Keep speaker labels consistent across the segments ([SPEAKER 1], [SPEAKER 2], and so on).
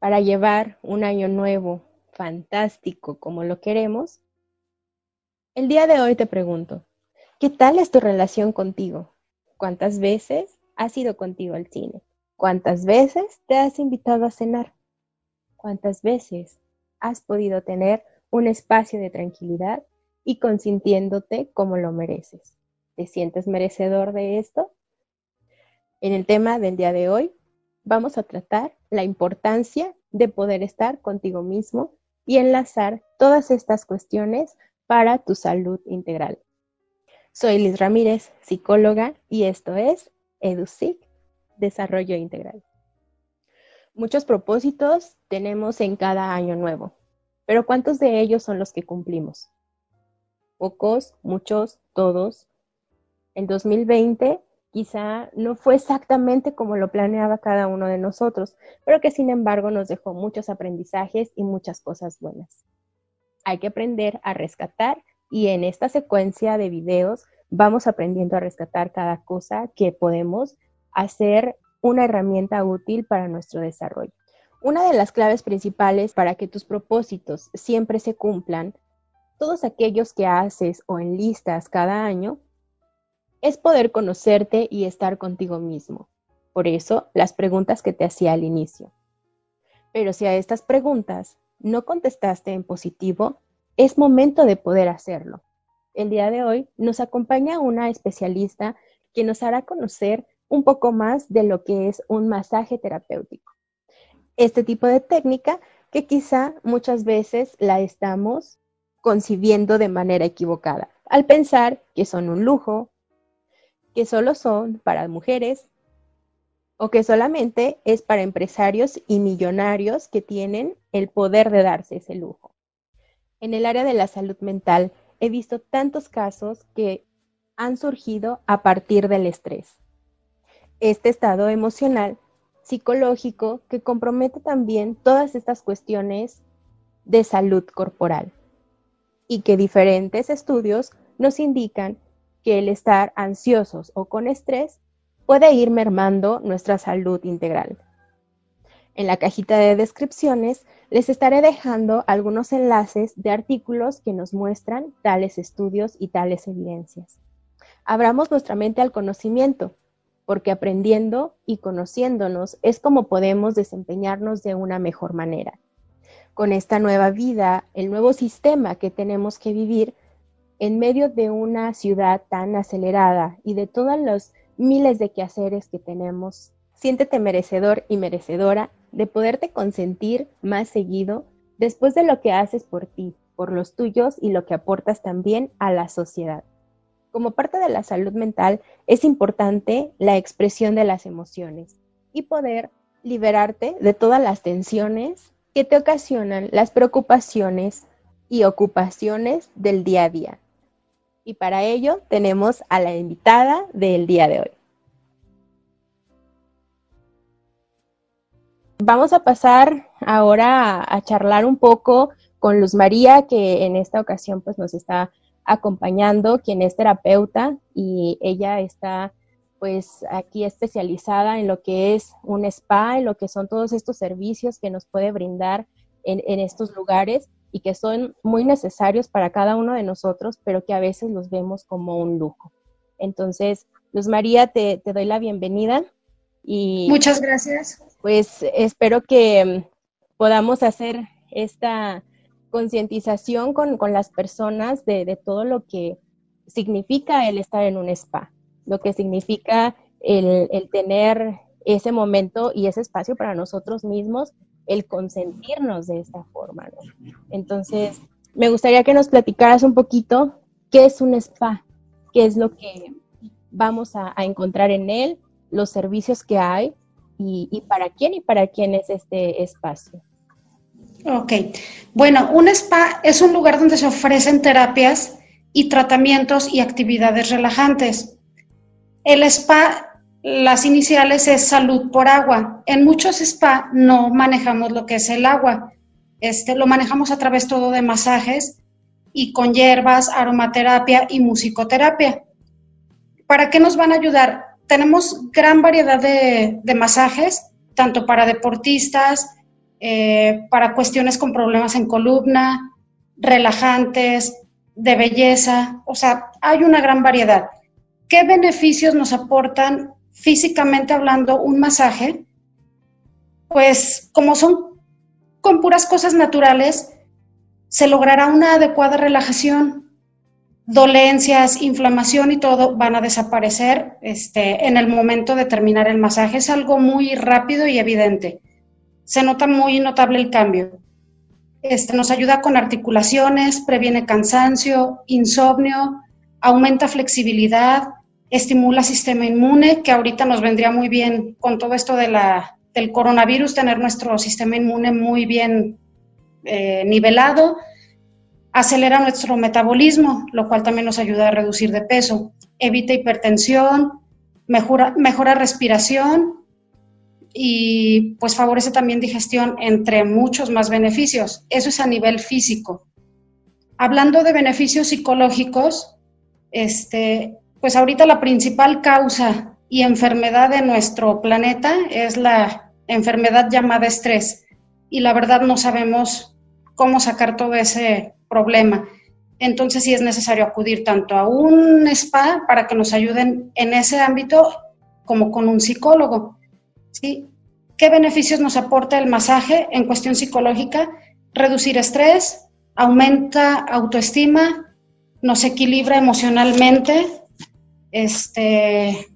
[SPEAKER 1] para llevar un año nuevo, fantástico, como lo queremos, el día de hoy te pregunto, ¿qué tal es tu relación contigo? ¿Cuántas veces has ido contigo al cine? ¿Cuántas veces te has invitado a cenar? ¿Cuántas veces has podido tener un espacio de tranquilidad y consintiéndote como lo mereces? ¿Te sientes merecedor de esto? En el tema del día de hoy vamos a tratar la importancia de poder estar contigo mismo y enlazar todas estas cuestiones para tu salud integral. Soy Liz Ramírez, psicóloga, y esto es EduSIC, Desarrollo Integral. Muchos propósitos tenemos en cada año nuevo, pero ¿cuántos de ellos son los que cumplimos? Pocos, muchos, todos. En 2020 quizá no fue exactamente como lo planeaba cada uno de nosotros, pero que sin embargo nos dejó muchos aprendizajes y muchas cosas buenas. Hay que aprender a rescatar y en esta secuencia de videos vamos aprendiendo a rescatar cada cosa que podemos hacer una herramienta útil para nuestro desarrollo. Una de las claves principales para que tus propósitos siempre se cumplan, todos aquellos que haces o enlistas cada año, es poder conocerte y estar contigo mismo. Por eso, las preguntas que te hacía al inicio. Pero si a estas preguntas no contestaste en positivo, es momento de poder hacerlo. El día de hoy nos acompaña una especialista que nos hará conocer un poco más de lo que es un masaje terapéutico. Este tipo de técnica que quizá muchas veces la estamos concibiendo de manera equivocada, al pensar que son un lujo, que solo son para mujeres o que solamente es para empresarios y millonarios que tienen el poder de darse ese lujo. En el área de la salud mental he visto tantos casos que han surgido a partir del estrés. Este estado emocional, psicológico, que compromete también todas estas cuestiones de salud corporal y que diferentes estudios nos indican que el estar ansiosos o con estrés puede ir mermando nuestra salud integral. En la cajita de descripciones les estaré dejando algunos enlaces de artículos que nos muestran tales estudios y tales evidencias. Abramos nuestra mente al conocimiento, porque aprendiendo y conociéndonos es como podemos desempeñarnos de una mejor manera. Con esta nueva vida, el nuevo sistema que tenemos que vivir, en medio de una ciudad tan acelerada y de todos los miles de quehaceres que tenemos, siéntete merecedor y merecedora de poderte consentir más seguido después de lo que haces por ti, por los tuyos y lo que aportas también a la sociedad. Como parte de la salud mental es importante la expresión de las emociones y poder liberarte de todas las tensiones que te ocasionan las preocupaciones y ocupaciones del día a día. Y para ello tenemos a la invitada del día de hoy. Vamos a pasar ahora a, charlar un poco con Luz María, que en esta ocasión pues nos está acompañando, quien es terapeuta y ella está pues aquí especializada en lo que es un spa, en lo que son todos estos servicios que nos puede brindar en, en estos lugares y que son muy necesarios para cada uno de nosotros, pero que a veces los vemos como un lujo. Entonces, Luz María, te, doy la bienvenida y...
[SPEAKER 2] Muchas gracias.
[SPEAKER 1] Pues espero que mm, podamos hacer esta concientización con, las personas de, de, todo lo que significa el estar en un spa, lo que significa el, el tener ese momento y ese espacio para nosotros mismos el consentirnos de esta forma. Entonces, me gustaría que nos platicaras un poquito qué es un spa, qué es lo que vamos a, encontrar en él, los servicios que hay y, para quién y para quién es este espacio.
[SPEAKER 2] Ok, bueno, un spa es un lugar donde se ofrecen terapias y tratamientos y actividades relajantes. El spa las iniciales es salud por agua. En muchos spa no manejamos lo que es el agua. Este, lo manejamos a través todo de masajes y con hierbas, aromaterapia y musicoterapia. ¿Para qué nos van a ayudar? Tenemos gran variedad de, de masajes, tanto para deportistas, eh, para cuestiones con problemas en columna, relajantes, de belleza, o sea, hay una gran variedad. ¿Qué beneficios nos aportan físicamente hablando un masaje? Pues como son con puras cosas naturales, se logrará una adecuada relajación. Dolencias, inflamación y todo van a desaparecer este, en el momento de terminar el masaje. Es algo muy rápido y evidente. Se nota muy notable el cambio. Este, nos ayuda con articulaciones, previene cansancio, insomnio, aumenta flexibilidad, estimula sistema inmune, que ahorita nos vendría muy bien con todo esto de la, del coronavirus, tener nuestro sistema inmune muy bien eh, nivelado, acelera nuestro metabolismo, lo cual también nos ayuda a reducir de peso, evita hipertensión, mejora, mejora respiración y pues favorece también digestión, entre muchos más beneficios. Eso es a nivel físico. Hablando de beneficios psicológicos, este, pues ahorita la principal causa y enfermedad de nuestro planeta es la enfermedad llamada estrés. Y la verdad no sabemos cómo sacar todo ese problema. Entonces sí es necesario acudir tanto a un spa para que nos ayuden en ese ámbito como con un psicólogo. ¿sí? ¿Qué beneficios nos aporta el masaje en cuestión psicológica? Reducir estrés, aumenta autoestima, nos equilibra emocionalmente, este,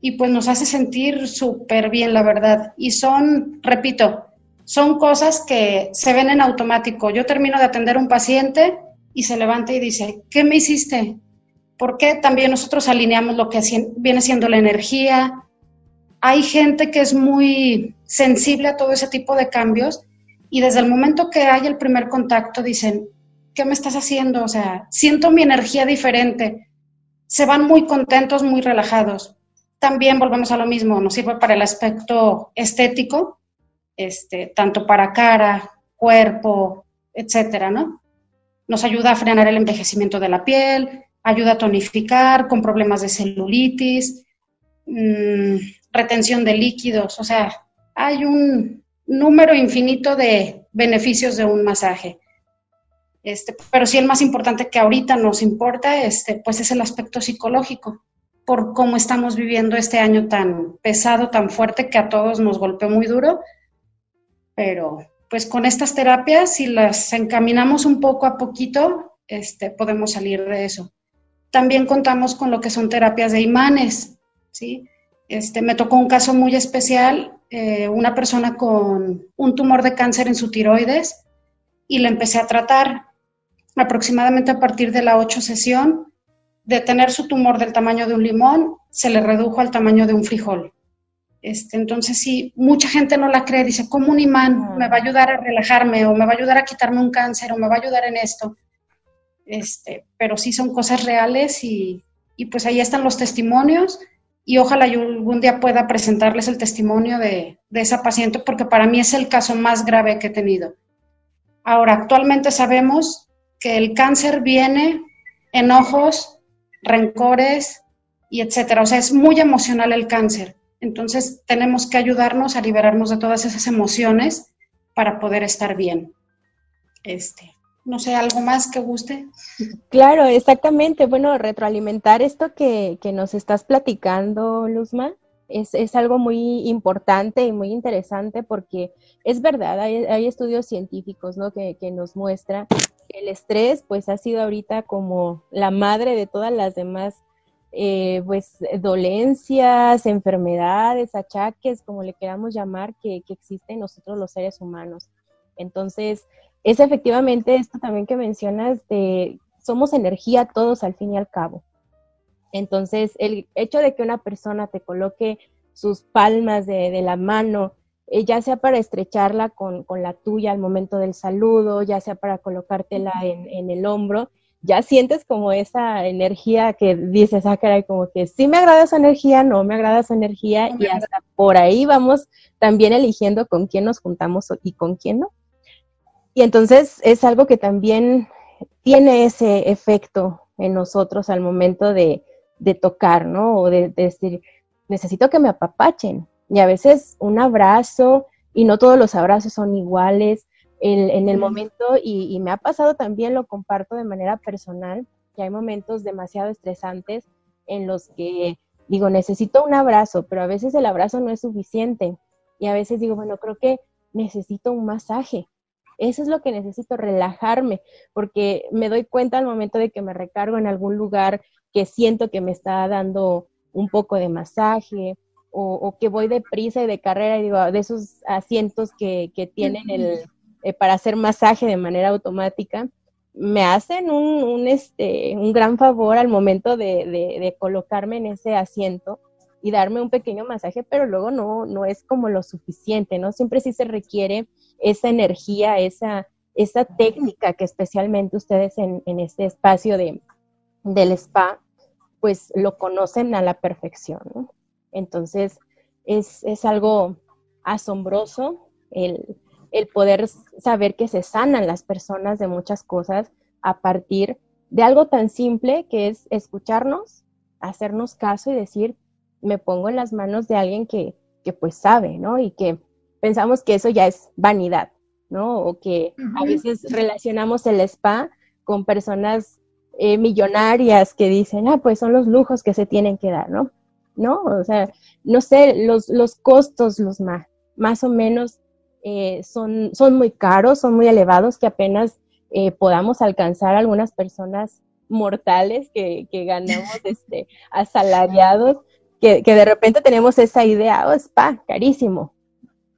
[SPEAKER 2] y pues nos hace sentir súper bien, la verdad. Y son, repito, son cosas que se ven en automático. Yo termino de atender a un paciente y se levanta y dice, ¿qué me hiciste? Porque también nosotros alineamos lo que viene siendo la energía, hay gente que es muy sensible a todo ese tipo de cambios y desde el momento que hay el primer contacto dicen, ¿qué me estás haciendo? O sea, siento mi energía diferente. Se van muy contentos, muy relajados. También volvemos a lo mismo, nos sirve para el aspecto estético, este, tanto para cara, cuerpo, etcétera, ¿no? Nos ayuda a frenar el envejecimiento de la piel, ayuda a tonificar con problemas de celulitis, mmm, retención de líquidos, o sea, hay un número infinito de beneficios de un masaje. Este, pero sí el más importante que ahorita nos importa, este, pues es el aspecto psicológico, por cómo estamos viviendo este año tan pesado, tan fuerte, que a todos nos golpeó muy duro. Pero pues con estas terapias, si las encaminamos un poco a poquito, este, podemos salir de eso. También contamos con lo que son terapias de imanes, ¿sí? Este, me tocó un caso muy especial, eh, una persona con un tumor de cáncer en su tiroides y le empecé a tratar aproximadamente a partir de la 8 sesión. De tener su tumor del tamaño de un limón, se le redujo al tamaño de un frijol. Este, entonces, sí, mucha gente no la cree, dice, ¿cómo un imán me va a ayudar a relajarme o me va a ayudar a quitarme un cáncer o me va a ayudar en esto? Este, pero sí son cosas reales y, y pues ahí están los testimonios y ojalá yo algún día pueda presentarles el testimonio de, esa paciente porque para mí es el caso más grave que he tenido. Ahora, actualmente sabemos que el cáncer viene enojos, rencores y etcétera. O sea, es muy emocional el cáncer. Entonces, tenemos que ayudarnos a liberarnos de todas esas emociones para poder estar bien. Este, no sé, algo más que guste.
[SPEAKER 1] Claro, exactamente. Bueno, retroalimentar esto que, que nos estás platicando, Luzma, es, es, algo muy importante y muy interesante porque es verdad, hay, hay estudios científicos ¿no? que, que, nos muestran que el estrés pues ha sido ahorita como la madre de todas las demás eh, pues dolencias, enfermedades, achaques, como le queramos llamar, que, que existen nosotros los seres humanos. Entonces, es efectivamente esto también que mencionas de somos energía todos al fin y al cabo. Entonces, el hecho de que una persona te coloque sus palmas de, la mano, eh, ya sea para estrecharla con, la tuya al momento del saludo, ya sea para colocártela en, en, el hombro, ya sientes como esa energía que dices, ah, caray, como que sí me agrada esa energía, no me agrada esa energía, y hasta por ahí vamos también eligiendo con quién nos juntamos y con quién no. Y entonces es algo que también tiene ese efecto en nosotros al momento de, tocar, ¿no? O de, decir, necesito que me apapachen. Y a veces un abrazo, y no todos los abrazos son iguales en el momento y, me ha pasado también, lo comparto de manera personal, que hay momentos demasiado estresantes en los que digo, necesito un abrazo, pero a veces el abrazo no es suficiente y a veces digo, bueno, creo que necesito un masaje. Eso es lo que necesito, relajarme, porque me doy cuenta al momento de que me recargo en algún lugar que siento que me está dando un poco de masaje o, que voy deprisa y de carrera y digo, de esos asientos que, que tienen el, eh, para hacer masaje de manera automática, me hacen un, un, este, un gran favor al momento de, de, colocarme en ese asiento y darme un pequeño masaje, pero luego no, no es como lo suficiente, ¿no? Siempre sí se requiere esa energía, esa, esa técnica que especialmente ustedes en, en este espacio de, del spa, pues lo conocen a la perfección, ¿no? Entonces, es, es algo asombroso el, el poder saber que se sanan las personas de muchas cosas a partir de algo tan simple que es escucharnos, hacernos caso y decir, me pongo en las manos de alguien que, que pues sabe, ¿no? Y que pensamos que eso ya es vanidad, ¿no? O que a veces relacionamos el spa con personas eh, millonarias que dicen, ah, pues son los lujos que se tienen que dar, ¿no? ¿No? O sea, no sé, los, los costos, los más, más o menos eh, son, son muy caros, son muy elevados, que apenas eh, podamos alcanzar algunas personas mortales que, que ganamos este, asalariados, que, que, de repente tenemos esa idea, oh, spa, carísimo.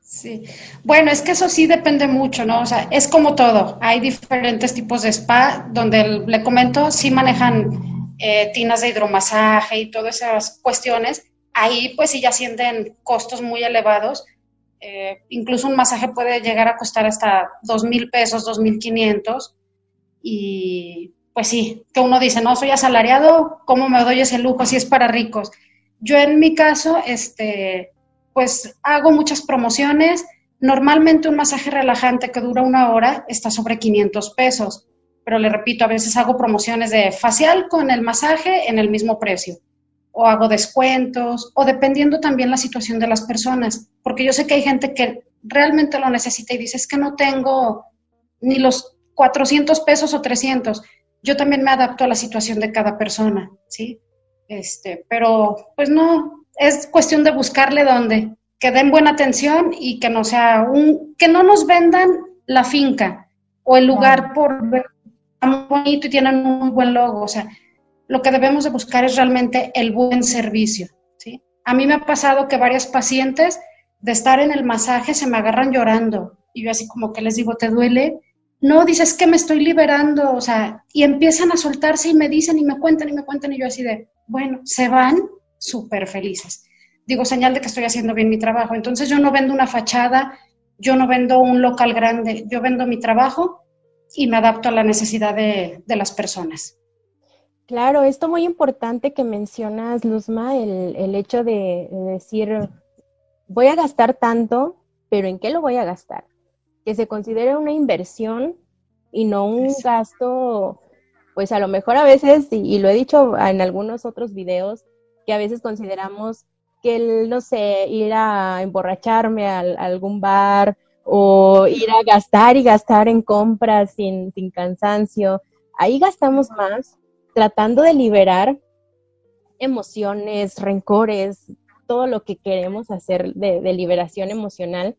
[SPEAKER 2] Sí, bueno, es que eso sí depende mucho, ¿no? O sea, es como todo, hay diferentes tipos de spa donde le comento, sí manejan eh, tinas de hidromasaje y todas esas cuestiones, ahí pues sí ya sienten costos muy elevados, eh, incluso un masaje puede llegar a costar hasta dos mil pesos, dos mil quinientos. Y pues sí, que uno dice, no, soy asalariado, ¿cómo me doy ese lujo si es para ricos? Yo en mi caso, este, pues hago muchas promociones. Normalmente un masaje relajante que dura una hora está sobre 500 pesos, pero le repito, a veces hago promociones de facial con el masaje en el mismo precio o hago descuentos, o dependiendo también la situación de las personas, porque yo sé que hay gente que realmente lo necesita y dice, es que no tengo ni los 400 pesos o 300. Yo también me adapto a la situación de cada persona, ¿sí? Este, pero pues no, es cuestión de buscarle dónde, que den buena atención y que no sea un, que no nos vendan la finca o el lugar por ver muy bonito y tienen un buen logo, o sea, lo que debemos de buscar es realmente el buen servicio. ¿sí? A mí me ha pasado que varias pacientes de estar en el masaje se me agarran llorando y yo así como que les digo, ¿te duele? No, dices que me estoy liberando, o sea, y empiezan a soltarse y me dicen y me cuentan y me cuentan y yo así de, bueno, se van súper felices. Digo, señal de que estoy haciendo bien mi trabajo. Entonces yo no vendo una fachada, yo no vendo un local grande, yo vendo mi trabajo y me adapto a la necesidad de, de las personas.
[SPEAKER 1] Claro, esto muy importante que mencionas, Luzma, el, el hecho de, decir, voy a gastar tanto, pero ¿en qué lo voy a gastar? Que se considere una inversión y no un gasto, pues a lo mejor a veces, y, lo he dicho en algunos otros videos, que a veces consideramos que el, no sé, ir a emborracharme a, algún bar o ir a gastar y gastar en compras sin, sin cansancio, ahí gastamos más tratando de liberar emociones, rencores, todo lo que queremos hacer de, liberación emocional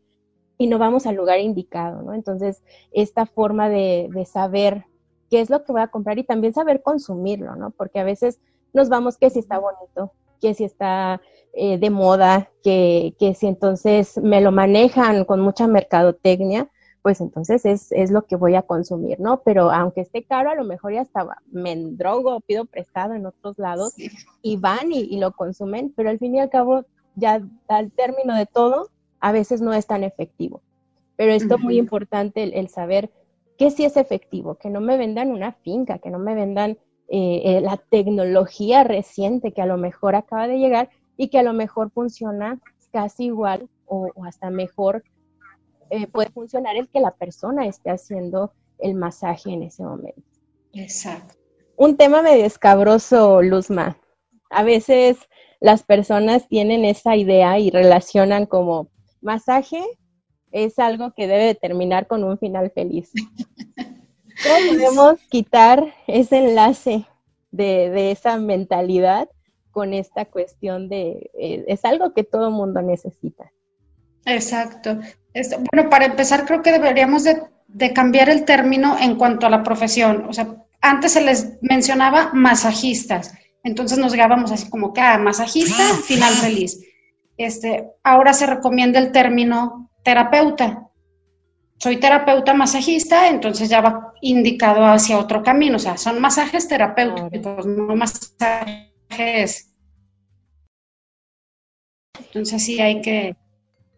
[SPEAKER 1] y no vamos al lugar indicado, ¿no? Entonces, esta forma de, saber qué es lo que voy a comprar y también saber consumirlo, ¿no? Porque a veces nos vamos que si está bonito, que si está eh, de moda, que, que si entonces me lo manejan con mucha mercadotecnia, pues entonces es, es, lo que voy a consumir, ¿no? Pero aunque esté caro, a lo mejor ya estaba, me drogo, pido prestado en otros lados y van y, lo consumen, pero al fin y al cabo, ya al término de todo, a veces no es tan efectivo. Pero esto es muy importante, el, saber que sí es efectivo, que no me vendan una finca, que no me vendan eh, eh, la tecnología reciente que a lo mejor acaba de llegar y que a lo mejor funciona casi igual o hasta mejor eh, puede funcionar el que la persona esté haciendo el masaje en ese momento.
[SPEAKER 2] Exacto.
[SPEAKER 1] Un tema medio escabroso, Luzma. A veces las personas tienen esa idea y relacionan como masaje, es algo que debe terminar con un final feliz. ¿Cómo podemos quitar ese enlace de, esa mentalidad con esta cuestión de, eh, es algo que todo mundo necesita?
[SPEAKER 2] Exacto. bueno, para empezar, creo que deberíamos de, cambiar el término en cuanto a la profesión. O sea, antes se les mencionaba masajistas, entonces nos llegábamos así como que, ah, masajista, final feliz. Este, ahora se recomienda el término terapeuta. Soy terapeuta masajista, entonces ya va indicado hacia otro camino. O sea, son masajes terapéuticos, no masajes. Entonces sí hay que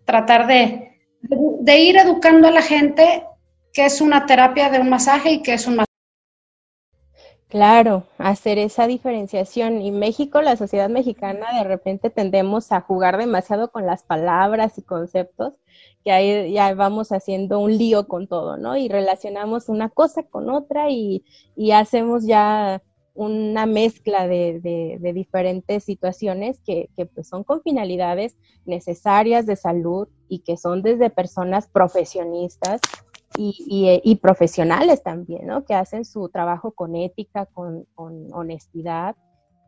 [SPEAKER 2] tratar de, de ir educando a la gente qué es una terapia de un masaje y qué es un masaje
[SPEAKER 1] Claro, hacer esa diferenciación. Y México, la sociedad mexicana, de repente tendemos a jugar demasiado con las palabras y conceptos, que ahí ya vamos haciendo un lío con todo, ¿no? Y relacionamos una cosa con otra y, y hacemos ya una mezcla de, de, de diferentes situaciones que, que pues son con finalidades necesarias de salud y que son desde personas profesionistas y, profesionales también, ¿no? Que hacen su trabajo con ética, con, honestidad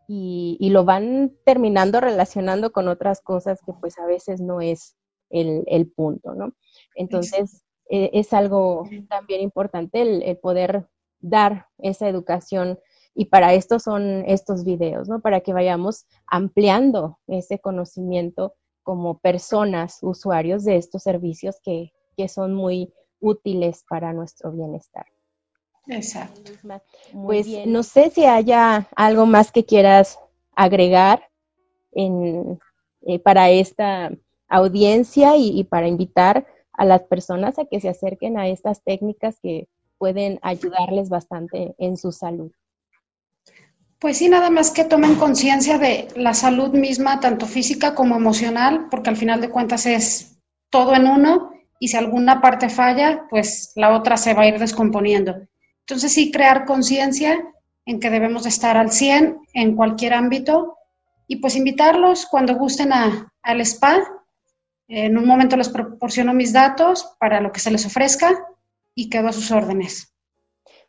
[SPEAKER 1] y, lo van terminando relacionando con otras cosas que pues a veces no es el, punto, ¿no? Entonces e, es algo también importante el, poder dar esa educación y para esto son estos videos, ¿no? Para que vayamos ampliando ese conocimiento como personas, usuarios de estos servicios que, que son muy útiles para nuestro bienestar.
[SPEAKER 2] Exacto.
[SPEAKER 1] Pues no sé si haya algo más que quieras agregar en, eh, para esta audiencia y, para invitar a las personas a que se acerquen a estas técnicas que pueden ayudarles bastante en su salud.
[SPEAKER 2] Pues sí, nada más que tomen conciencia de la salud misma, tanto física como emocional, porque al final de cuentas es todo en uno y si alguna parte falla, pues la otra se va a ir descomponiendo. Entonces sí, crear conciencia en que debemos de estar al 100 en cualquier ámbito y pues invitarlos cuando gusten a, al spa. En un momento les proporciono mis datos para lo que se les ofrezca y quedo a sus órdenes.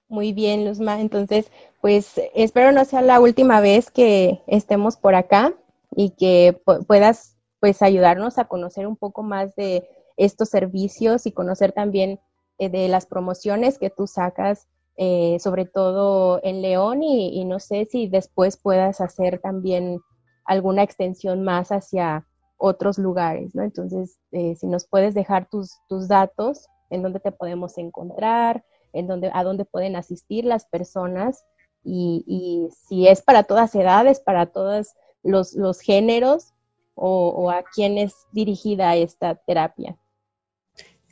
[SPEAKER 1] Muy bien, Luzma. Entonces, pues espero no sea la última vez que estemos por acá y que puedas pues ayudarnos a conocer un poco más de estos servicios y conocer también eh, de las promociones que tú sacas, eh, sobre todo en León y, no sé si después puedas hacer también alguna extensión más hacia otros lugares, ¿no? Entonces, eh, si nos puedes dejar tus, tus datos, en dónde te podemos encontrar, en dónde, a dónde pueden asistir las personas y, si es para todas edades, para todos los, los géneros o, o, a quién es dirigida esta terapia.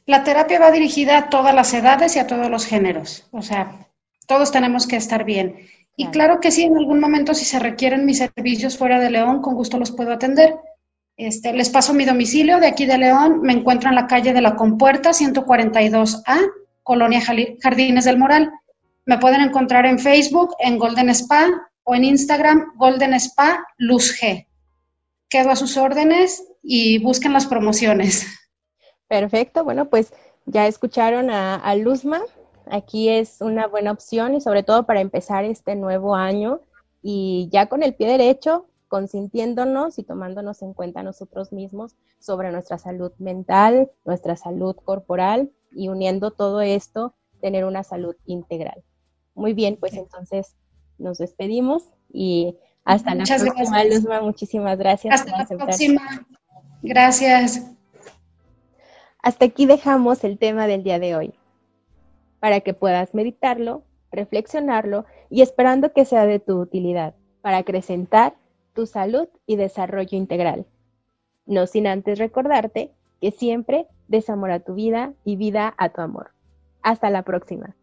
[SPEAKER 2] La terapia va dirigida a todas las edades y a todos los géneros, o sea, todos tenemos que estar bien. Y claro que sí, en algún momento si se requieren mis servicios fuera de León, con gusto los puedo atender. Este, les paso mi domicilio de aquí de León, me encuentro en la calle de la Compuerta 142A, Colonia Jardines del Moral. Me pueden encontrar en Facebook, en Golden Spa o en Instagram, Golden Spa Luz G. Quedo a sus órdenes y busquen las promociones.
[SPEAKER 1] Perfecto, bueno, pues ya escucharon a, Luzma. Aquí es una buena opción y sobre todo para empezar este nuevo año y ya con el pie derecho, consintiéndonos y tomándonos en cuenta nosotros mismos sobre nuestra salud mental, nuestra salud corporal y uniendo todo esto, tener una salud integral. Muy bien, pues entonces nos despedimos y hasta la próxima, Luzma. Muchísimas gracias.
[SPEAKER 2] Hasta la próxima. Gracias.
[SPEAKER 1] Hasta aquí dejamos el tema del día de hoy, para que puedas meditarlo, reflexionarlo y esperando que sea de tu utilidad para acrecentar tu salud y desarrollo integral. No sin antes recordarte que siempre desamora tu vida y vida a tu amor. Hasta la próxima.